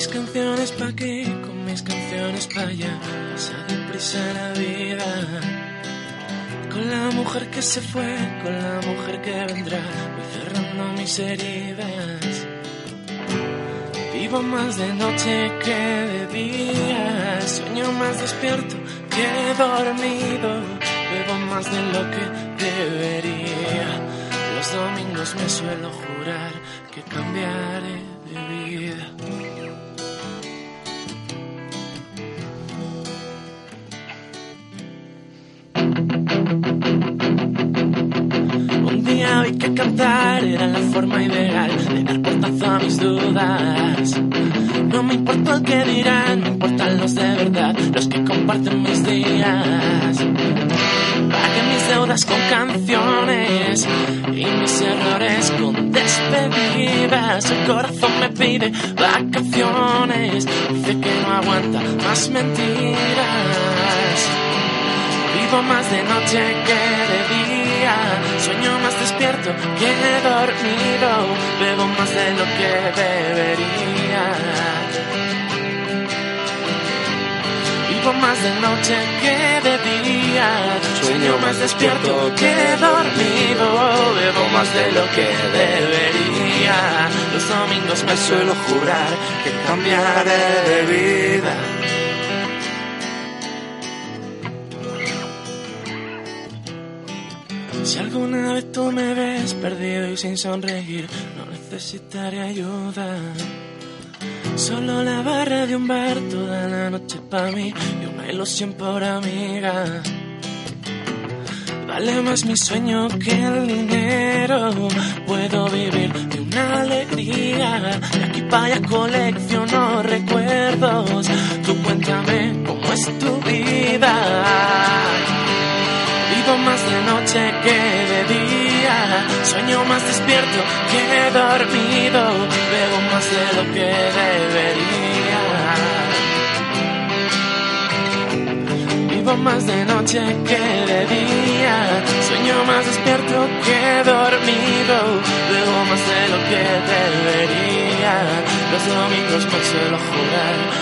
Mis canciones pa' aquí, con mis canciones pa' allá, pasa deprisa la vida. Con la mujer que se fue, con la mujer que vendrá, voy cerrando mis heridas. Vivo más de noche que de día, sueño más despierto que dormido, bebo más de lo que debería. Los domingos me suelo jurar que cambiaré de vida. Un día vi que cantar era la forma ideal de dar portazo a mis dudas. No me importa el que dirán, me importan los de verdad, los que comparten mis días. Pagué mis deudas con canciones y mis errores con despedidas. El corazón me pide vacaciones, dice que no aguanta más mentiras. Vivo más de noche que de día, sueño más despierto que dormido, bebo más de lo que debería. Vivo más de noche que de día, sueño más despierto que dormido, bebo más de lo que debería. Los domingos me suelo jurar que cambiaré de vida. Si alguna vez tú me ves perdido y sin sonreír, no necesitaré ayuda. Solo la barra de un bar toda la noche para mí y una ilusión por amiga. Vale más mi sueño que el dinero. Puedo vivir de una alegría. De aquí para allá colecciono recuerdos. Tú cuéntame cómo es que de día, sueño más despierto que dormido, bebo más de lo que debería. Vivo más de noche que de día, sueño más despierto que dormido, bebo más de lo que debería. Los domingos me suelo jurar